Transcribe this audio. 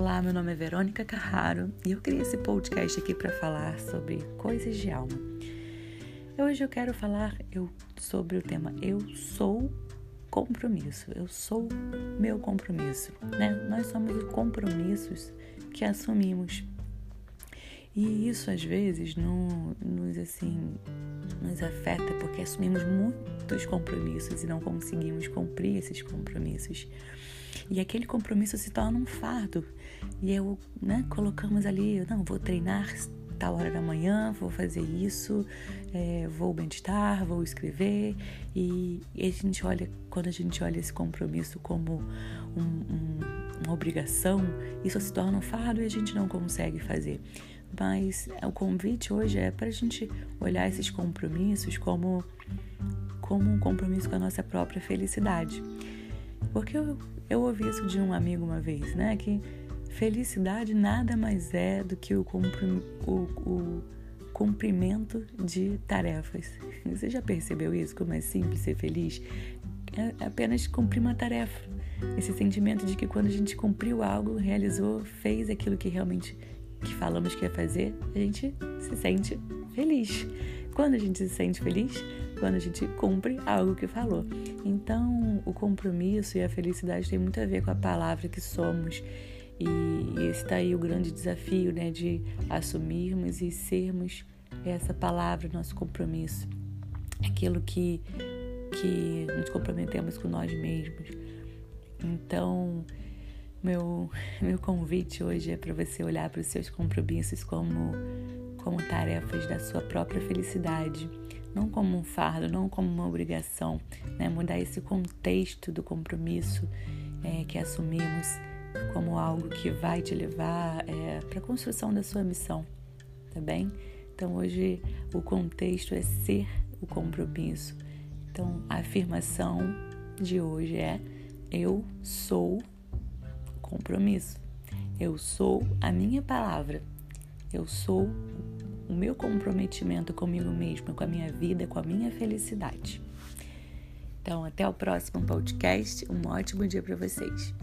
meu nome é Verônica Carraro e eu criei esse podcast aqui para falar sobre coisas de alma. Hoje eu quero falar eu, sobre o tema Eu sou compromisso. Eu sou meu compromisso, né? Nós somos os compromissos que assumimos. E isso às vezes no, nos assim nos afeta porque assumimos muitos compromissos e não conseguimos cumprir esses compromissos. E aquele compromisso se torna um fardo. E eu, né, colocamos ali, não, vou treinar tal hora da manhã, vou fazer isso, é, vou meditar, vou escrever. E, e, a gente olha, quando a gente olha esse compromisso como um, um, uma obrigação, isso se torna um fardo e a gente não consegue fazer. Mas o convite hoje é para a gente olhar esses compromissos como, como um compromisso com a nossa própria felicidade. Porque eu, eu ouvi isso de um amigo uma vez, né? Que felicidade nada mais é do que o, o, o cumprimento de tarefas. Você já percebeu isso? Como é simples ser feliz? É apenas cumprir uma tarefa. Esse sentimento de que quando a gente cumpriu algo, realizou, fez aquilo que realmente que falamos que ia fazer, a gente se sente feliz. Quando a gente se sente feliz, quando a gente cumpre algo que falou. Então, o compromisso e a felicidade tem muito a ver com a palavra que somos. E esse está aí o grande desafio, né, de assumirmos e sermos essa palavra, nosso compromisso. Aquilo que, que nos comprometemos com nós mesmos. Então, meu, meu convite hoje é para você olhar para os seus compromissos como, como tarefas da sua própria felicidade não como um fardo, não como uma obrigação, né? mudar esse contexto do compromisso é, que assumimos como algo que vai te levar é, para a construção da sua missão, tá bem? Então hoje o contexto é ser o compromisso. Então a afirmação de hoje é: eu sou compromisso. Eu sou a minha palavra. Eu sou o meu comprometimento comigo mesmo, com a minha vida, com a minha felicidade. Então, até o próximo podcast. Um ótimo dia para vocês.